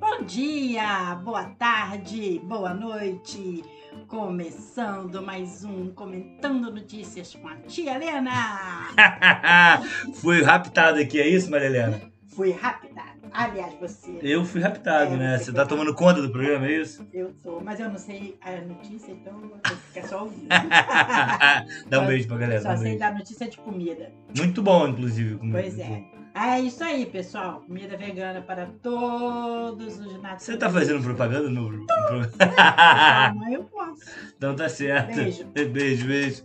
Bom dia, boa tarde, boa noite. Começando mais um Comentando Notícias com a tia Helena. Fui raptado aqui, é isso, Maria Helena? Fui raptada. Aliás, você. Eu fui raptado, É, né? você tá tomando conta do programa, é isso? Eu tô, mas eu não sei a notícia, então eu ficar só ouvindo. Dá um beijo pra galera. Só um sei beijo. dar notícia de comida. Muito bom, inclusive. Pois é. É isso aí, pessoal. Comida vegana para todos os nativos. Você tá fazendo propaganda no. Não, eu posso. Então tá certo. Beijo. Beijo, beijo.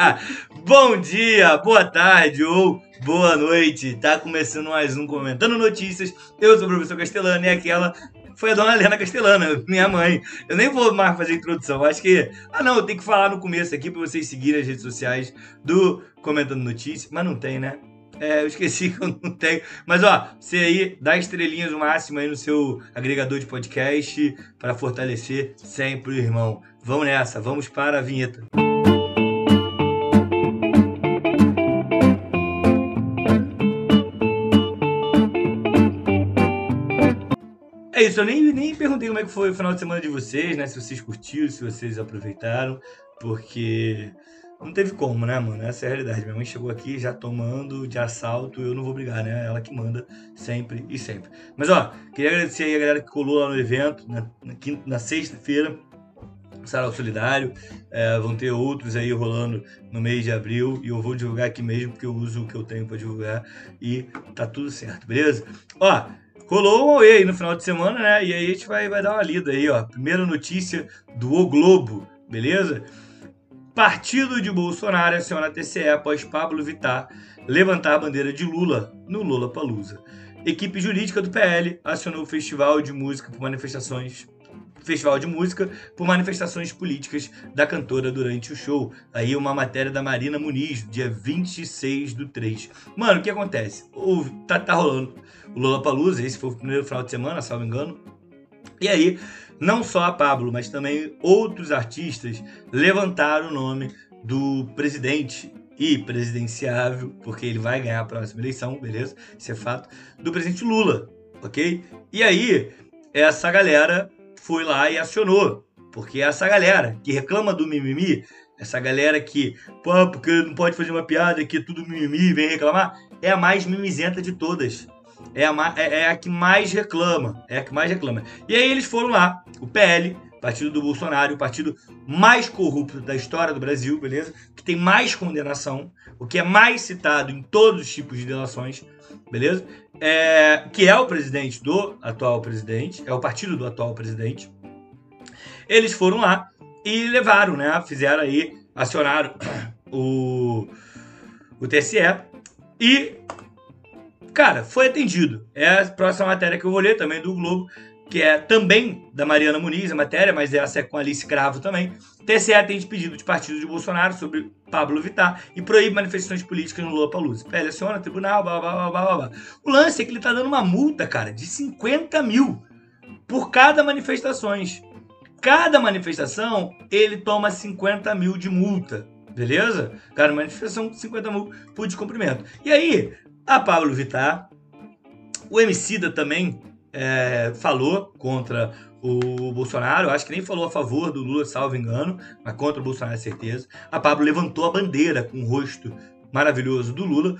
Bom dia, boa tarde ou boa noite. Tá começando mais um Comentando Notícias. Eu sou o professor Castelano e aquela foi a dona Helena Castelana, minha mãe. Eu nem vou mais fazer introdução. Acho que. Ah, não, eu tenho que falar no começo aqui pra vocês seguirem as redes sociais do Comentando Notícias. Mas não tem, né? É, eu esqueci que eu não tenho. Mas ó, você aí dá estrelinhas máximo aí no seu agregador de podcast para fortalecer sempre o irmão. Vamos nessa, vamos para a vinheta. É isso, eu nem, nem perguntei como é que foi o final de semana de vocês, né? Se vocês curtiram, se vocês aproveitaram, porque não teve como, né, mano? Essa é a realidade. Minha mãe chegou aqui já tomando de assalto, eu não vou brigar, né? Ela que manda sempre e sempre. Mas ó, queria agradecer aí a galera que colou lá no evento, na, na, na sexta-feira, Sarau Solidário. É, vão ter outros aí rolando no mês de abril e eu vou divulgar aqui mesmo, porque eu uso o que eu tenho pra divulgar e tá tudo certo, beleza? Ó, rolou um Aue aí no final de semana, né? E aí a gente vai, vai dar uma lida aí, ó. Primeira notícia do O Globo, beleza? Partido de Bolsonaro aciona a TCE após Pablo Vittar levantar a bandeira de Lula no Lula Palusa. Equipe jurídica do PL acionou o Festival de Música por manifestações Festival de Música por manifestações políticas da cantora durante o show. Aí uma matéria da Marina Muniz, dia 26 do 3. Mano, o que acontece? O, tá, tá rolando o Lula Palusa, esse foi o primeiro final de semana, salvo engano. E aí, não só a Pablo, mas também outros artistas levantaram o nome do presidente e presidenciável, porque ele vai ganhar a próxima eleição, beleza? Isso é fato, do presidente Lula, ok? E aí, essa galera foi lá e acionou, porque essa galera que reclama do mimimi, essa galera que, pô, porque não pode fazer uma piada que é tudo mimimi, vem reclamar, é a mais mimizenta de todas. É a, é- é a que mais reclama. É a que mais reclama. E aí eles foram lá, o PL, partido do Bolsonaro, o partido mais corrupto da história do Brasil, beleza? Que tem mais condenação, o que é mais citado em todos os tipos de delações, beleza? É, que é o presidente do atual presidente, é o partido do atual presidente. Eles foram lá e levaram, né? Fizeram aí, acionaram o, o TSE e Cara, foi atendido. É a próxima matéria que eu vou ler também do Globo, que é também da Mariana Muniz, a matéria, mas essa é com Alice Cravo também. TCE atende pedido de partido de Bolsonaro sobre Pablo Vittar e proíbe manifestações políticas no Lula Palusa. PL aciona, tribunal, blá, blá, blá, blá, blá. O lance é que ele tá dando uma multa, cara, de 50 mil por cada manifestações. Cada manifestação, ele toma 50 mil de multa, beleza? Cada manifestação, 50 mil por descumprimento. E aí, a Pablo Vittar, o Emicida também é, falou contra o Bolsonaro, acho que nem falou a favor do Lula, salvo engano, mas contra o Bolsonaro certeza. A Pablo levantou a bandeira com o rosto maravilhoso do Lula.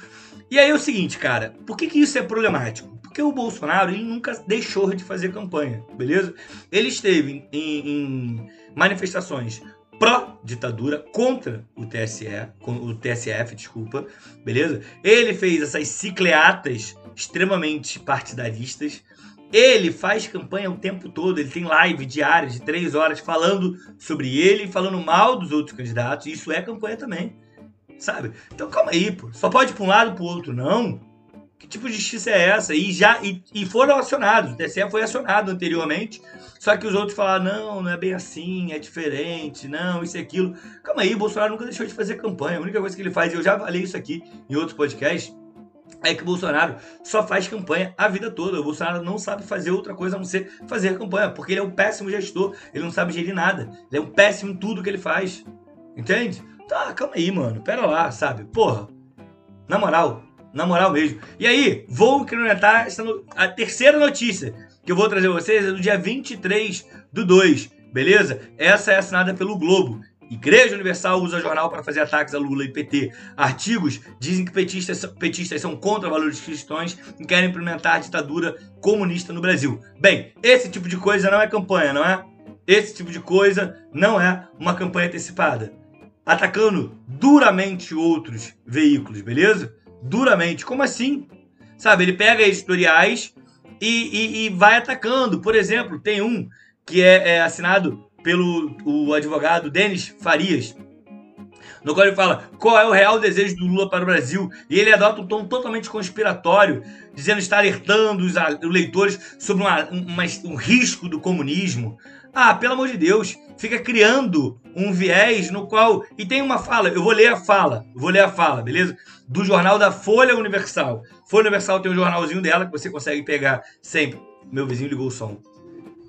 E aí é o seguinte, cara, por que, que isso é problemático? Porque o Bolsonaro ele nunca deixou de fazer campanha, beleza? Ele esteve em, em manifestações pró-ditadura contra o TSE, o TSF, desculpa, beleza? Ele fez essas cicleatas extremamente partidaristas. Ele faz campanha o tempo todo, ele tem live diária de três horas falando sobre ele, falando mal dos outros candidatos. Isso é campanha também, sabe? Então calma aí, pô. Só pode ir para um lado para o outro, não. Que tipo de justiça é essa? E já e, e foram acionados. O TSE foi acionado anteriormente. Só que os outros falaram: não, não é bem assim, é diferente, não, isso e aquilo. Calma aí, Bolsonaro nunca deixou de fazer campanha. A única coisa que ele faz, eu já falei isso aqui em outros podcasts, é que o Bolsonaro só faz campanha a vida toda. O Bolsonaro não sabe fazer outra coisa a não ser fazer campanha, porque ele é um péssimo gestor, ele não sabe gerir nada. Ele é um péssimo em tudo que ele faz. Entende? Tá, calma aí, mano. Pera lá, sabe? Porra. Na moral, na moral mesmo. E aí, vou incrementar essa no- a terceira notícia. que eu vou trazer vocês é do dia 23 do 2, beleza? Essa é assinada pelo Globo. Igreja Universal usa jornal para fazer ataques a Lula e PT. Artigos dizem que petistas, petistas são contra valores cristãos e querem implementar a ditadura comunista no Brasil. Bem, esse tipo de coisa não é campanha, não é? Esse tipo de coisa não é uma campanha antecipada. Atacando duramente outros veículos, beleza? Duramente. Como assim? Sabe, ele pega editoriais e, e, e vai atacando. Por exemplo, tem um que é, é assinado pelo o advogado Denis Farias, no qual ele fala qual é o real desejo do Lula para o Brasil. E ele adota um tom totalmente conspiratório, dizendo estar alertando os, leitores sobre uma, uma, um risco do comunismo. Ah, pelo amor de Deus, fica criando um viés no qual. E tem uma fala, eu vou ler a fala, vou ler a fala, beleza? Do jornal da Folha Universal. Folha Universal tem um jornalzinho dela que você consegue pegar sempre. Meu vizinho ligou o som.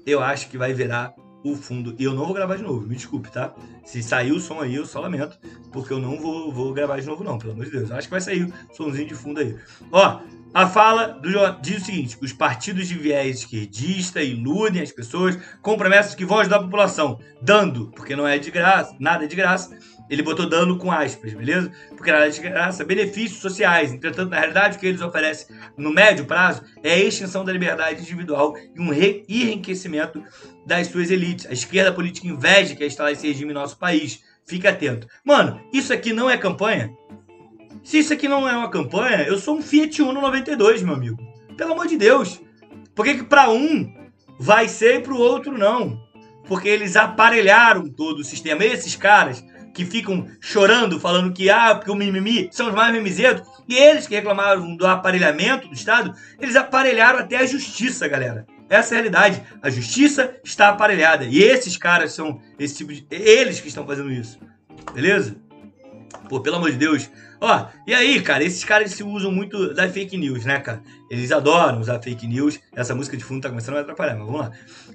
Eu acho que vai virar o fundo. E eu não vou gravar de novo, me desculpe, tá? Se sair o som aí, eu só lamento, porque eu não vou, vou gravar de novo, não, pelo amor de Deus. Eu acho que vai sair o somzinho de fundo aí. Ó, a fala do, diz o seguinte: os partidos de viés esquerdista iludem as pessoas com promessas que vão ajudar a população, dando, porque não é de graça, nada é de graça, ele botou dano com aspas, beleza? Porque na de graça, benefícios sociais. Entretanto, na realidade, o que eles oferecem no médio prazo é a extinção da liberdade individual e um enriquecimento das suas elites. A esquerda política inveja que é instalar esse regime em nosso país. Fica atento. Mano, isso aqui não é campanha? Se isso aqui não é uma campanha, eu sou um Fiat Uno 92, meu amigo. Pelo amor de Deus. Por que, que para um vai ser e para o outro não? Porque eles aparelharam todo o sistema. Esses caras que ficam chorando, falando que, ah, porque o mimimi são os mais mimizentos, e eles que reclamaram do aparelhamento do Estado, eles aparelharam até a justiça, galera. Essa é a realidade. A justiça está aparelhada. E esses caras são esse tipo de. Eles que estão fazendo isso. Beleza? Pô, pelo amor de Deus. Ó, e aí, cara, esses caras se usam muito da fake news, né, cara? Eles adoram usar fake news. Essa música de fundo tá começando a me atrapalhar, mas vamos lá.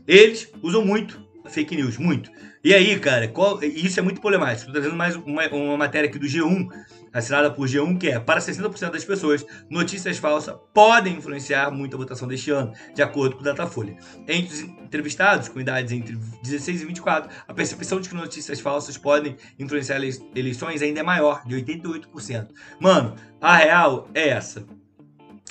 Eles usam muito fake news, muito. E aí, cara, qual, isso é muito problemático. Estou trazendo mais uma, uma matéria aqui do G1, assinada por G1, que é: para 60% das pessoas, notícias falsas podem influenciar muito a votação deste ano, de acordo com o Datafolha. Entre os entrevistados, com idades entre 16 e 24, a percepção de que notícias falsas podem influenciar eleições ainda é maior, de 88%. Mano, a real é essa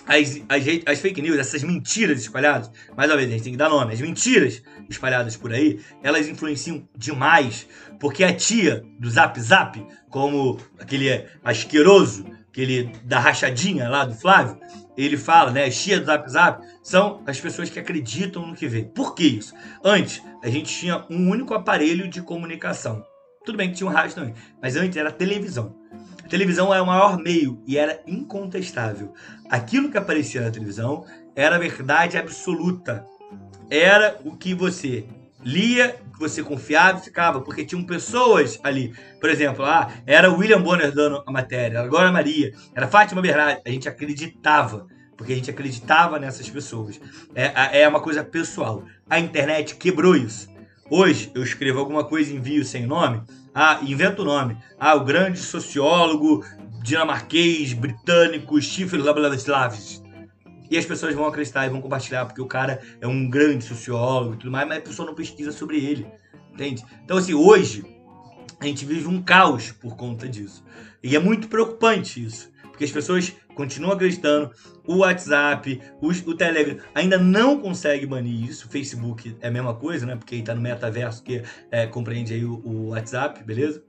as, as, as, fake news, essas mentiras espalhadas, mais uma vez, a gente tem que dar nome, as mentiras espalhadas por aí, elas influenciam demais, porque a tia do Zap Zap, como aquele asqueroso, aquele da rachadinha lá do Flávio, ele fala, né, as tia do Zap Zap, são as pessoas que acreditam no que vê. Por que isso? Antes, a gente tinha um único aparelho de comunicação. Tudo bem que tinha um rádio também, mas antes era televisão. A televisão é o maior meio e era incontestável. Aquilo que aparecia na televisão era verdade absoluta. Era o que você lia, que você confiava e ficava, porque tinham pessoas ali. Por exemplo, ah, era William Bonner dando a matéria, era Glória Maria, era Fátima Bernardi. A gente acreditava, porque a gente acreditava nessas pessoas. É, é uma coisa pessoal. A internet quebrou isso. Hoje eu escrevo alguma coisa e envio sem nome, ah, inventa o nome. Ah, o grande sociólogo dinamarquês, britânico, Stifler Lablavislavs. E as pessoas vão acreditar e vão compartilhar, porque o cara é um grande sociólogo e tudo mais, mas a pessoa não pesquisa sobre ele. Entende? Então, assim, hoje a gente vive um caos por conta disso. E é muito preocupante isso. Porque as pessoas continuam acreditando, o WhatsApp, o, o Telegram ainda não consegue banir isso. O Facebook é a mesma coisa, né? Porque está no metaverso que é, compreende aí o, o WhatsApp, beleza?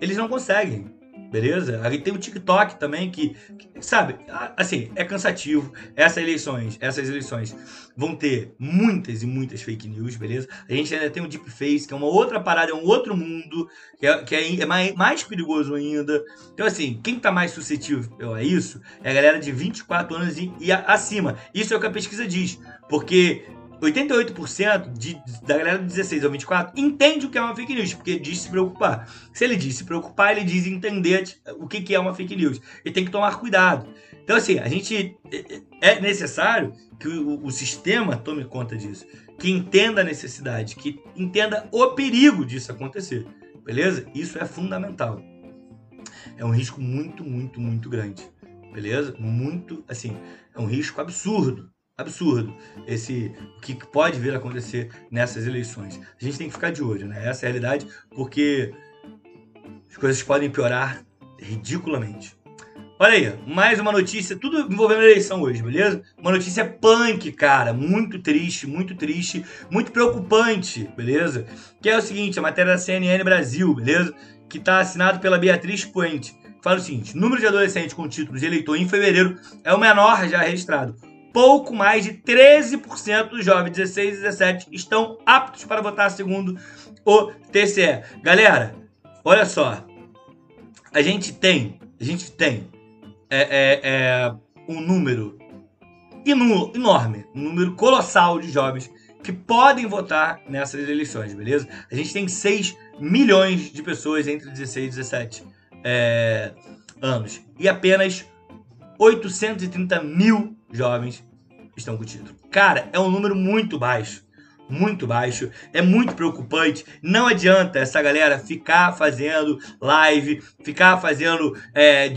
Eles não conseguem beleza? Aí tem o TikTok também que, que, sabe, assim, é cansativo. Essas eleições, essas eleições vão ter muitas e muitas fake news, beleza? A gente ainda tem o deepfake, que é uma outra parada, é um outro mundo, que é, que é, é mais, mais, perigoso ainda. Então, assim, quem tá mais suscetível a isso é a galera de 24 anos e, e acima. Isso é o que a pesquisa diz, porque 88% de, da galera de 16 ao 24 entende o que é uma fake news, porque diz se preocupar. Se ele diz se preocupar, ele diz entender o que, que é uma fake news. E tem que tomar cuidado. Então, assim, a gente. É, é necessário que o, o sistema tome conta disso. Que entenda a necessidade, que entenda o perigo disso acontecer. Beleza? Isso é fundamental. É um risco muito, muito, muito grande. Beleza? Muito, assim, é um risco absurdo absurdo esse o que pode vir a acontecer nessas eleições. A gente tem que ficar de olho, né? Essa é a realidade, porque as coisas podem piorar ridiculamente. Olha aí, mais uma notícia, tudo envolvendo a eleição hoje, beleza? Uma notícia punk, cara, muito triste, muito triste, muito preocupante, beleza? Que é o seguinte, a matéria da CNN Brasil, beleza? Que tá assinado pela Beatriz Puente. Fala o seguinte: número de adolescentes com título de eleitor em fevereiro é o menor já registrado. Pouco mais de 13% dos jovens 16 e 17 estão aptos para votar segundo o TCE. Galera, olha só. A gente tem, a gente tem é, é, é um número enorme, um número colossal de jovens que podem votar nessas eleições, beleza? A gente tem 6 milhões de pessoas entre 16 e 17 é, anos e apenas 830 mil jovens estão com título. Cara, é um número muito baixo muito baixo, é muito preocupante. Não adianta essa galera ficar fazendo live, ficar fazendo é,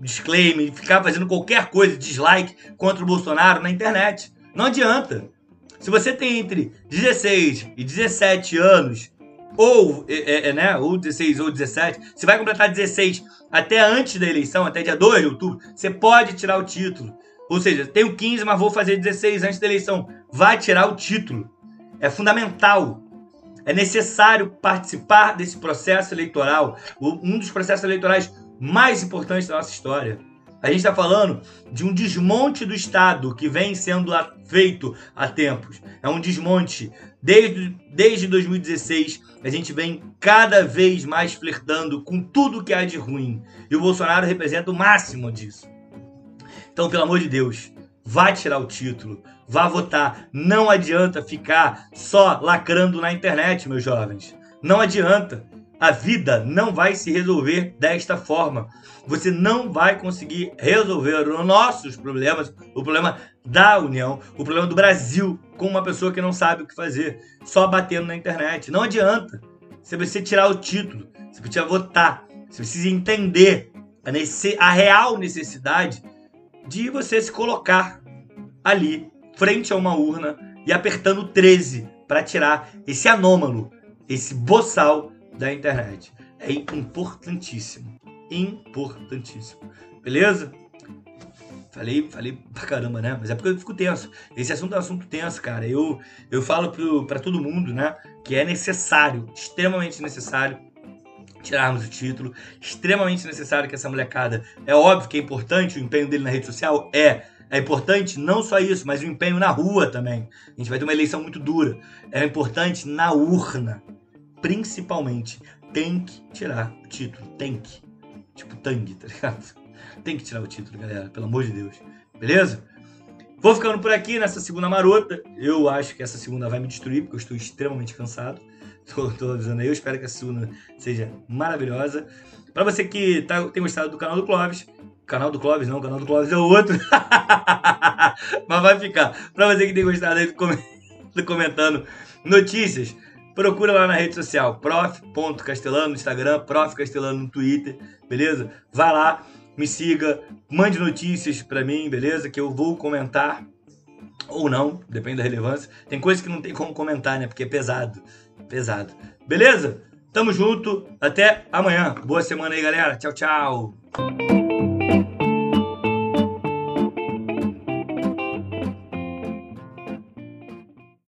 disclaimer, ficar fazendo qualquer coisa, dislike contra o Bolsonaro na internet. Não adianta. Se você tem entre 16 e 17 anos, ou, é, é, né, ou 16 ou 17, você vai completar 16 até antes da eleição, até dia 2 de outubro, você pode tirar o título. Ou seja, tenho 15, mas vou fazer 16 antes da eleição. Vai tirar o título. É fundamental. É necessário participar desse processo eleitoral, um dos processos eleitorais mais importantes da nossa história. A gente está falando de um desmonte do Estado que vem sendo feito há tempos. É um desmonte. Desde, desde 2016, a gente vem cada vez mais flertando com tudo que há de ruim. E o Bolsonaro representa o máximo disso. Então, pelo amor de Deus, vá tirar o título, vá votar. Não adianta ficar só lacrando na internet, meus jovens. Não adianta. A vida não vai se resolver desta forma. Você não vai conseguir resolver os nossos problemas, o problema da União, o problema do Brasil, com uma pessoa que não sabe o que fazer, só batendo na internet. Não adianta. Você precisa tirar o título, você precisa votar, você precisa entender a, a real necessidade de você se colocar ali frente a uma urna e apertando 13 para tirar esse anômalo, esse boçal da internet. É importantíssimo. Importantíssimo. Beleza? Falei, falei pra caramba, né? Mas é porque eu fico tenso. Esse assunto é um assunto tenso, cara. Eu, eu falo para todo mundo, né? Que é necessário, extremamente necessário, tirarmos o título. Extremamente necessário que essa molecada. É óbvio que é importante o empenho dele na rede social. É é importante não só isso, mas o empenho na rua também. A gente vai ter uma eleição muito dura. É importante na urna, principalmente. Tem que tirar o título. Tem que. Tipo tangue, tá ligado? Tem que tirar o título, galera. Pelo amor de Deus. Beleza? Vou ficando por aqui nessa segunda marota. Eu acho que essa segunda vai me destruir, porque eu estou extremamente cansado. Tô, tô avisando aí. Eu espero que a segunda seja maravilhosa. Para você que tá, tem gostado do canal do Clóvis, Canal do Clóvis, não, canal do Clóvis é o outro. Mas vai ficar. Pra você que tem gostado aí do comentando notícias, procura lá na rede social, prof.castelano no Instagram, prof. Castelano no Twitter, beleza? Vai lá, me siga, mande notícias pra mim, beleza? Que eu vou comentar ou não, depende da relevância. Tem coisas que não tem como comentar, né? Porque é pesado, pesado. Beleza? Tamo junto, até amanhã. Boa semana aí, galera. Tchau, tchau.